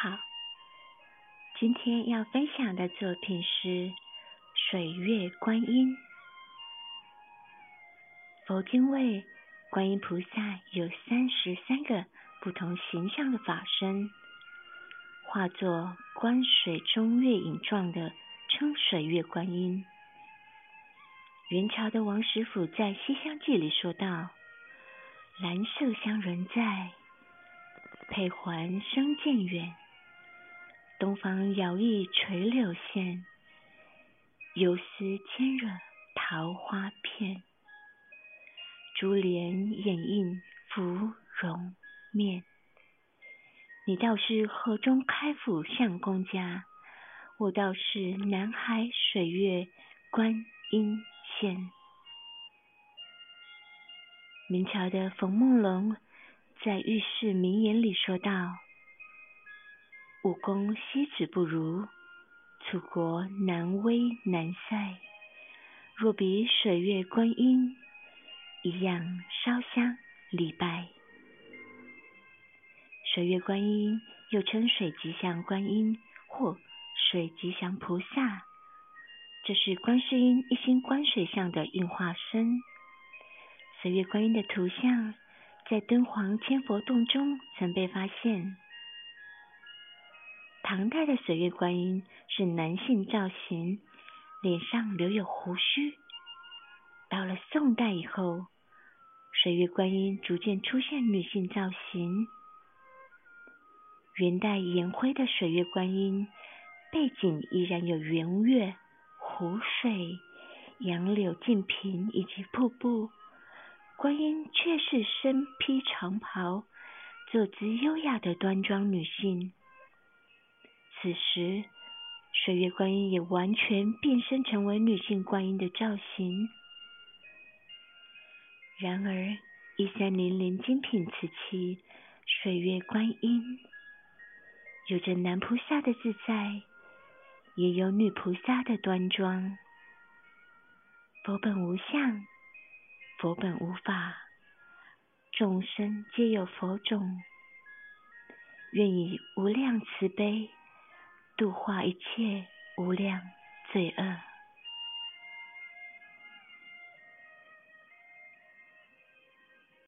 好，今天要分享的作品是水月观音。佛经为观音菩萨有三十三个不同形象的法身，化作观水中月影状的，称水月观音。元朝的王实甫在《西厢记》里说道：“蓝色香人在。”佩环生渐远，东方摇曳垂柳线，游丝牵惹桃花片。珠帘掩映芙蓉面。你倒是河中开府相公家，我倒是南海水月观音仙。明朝的冯梦龙。在浴室名言里说道：“武功西子不如，楚国难威难塞。若比水月观音，一样烧香礼拜。水月观音又称水吉祥观音或水吉祥菩萨，这是观世音一心观水相的应化身。水月观音的图像。”在敦煌千佛洞中曾被发现。唐代的水月观音是男性造型，脸上留有胡须。到了宋代以后，水月观音逐渐出现女性造型。元代颜徽的水月观音背景依然有圆月、湖水、杨柳静平以及瀑布。观音却是身披长袍，坐姿优雅的端庄女性。此时，水月观音也完全变身成为女性观音的造型。然而，一三零零精品瓷器水月观音，有着男菩萨的自在，也有女菩萨的端庄。佛本无相。佛本无法，众生皆有佛种。愿以无量慈悲，度化一切无量罪恶。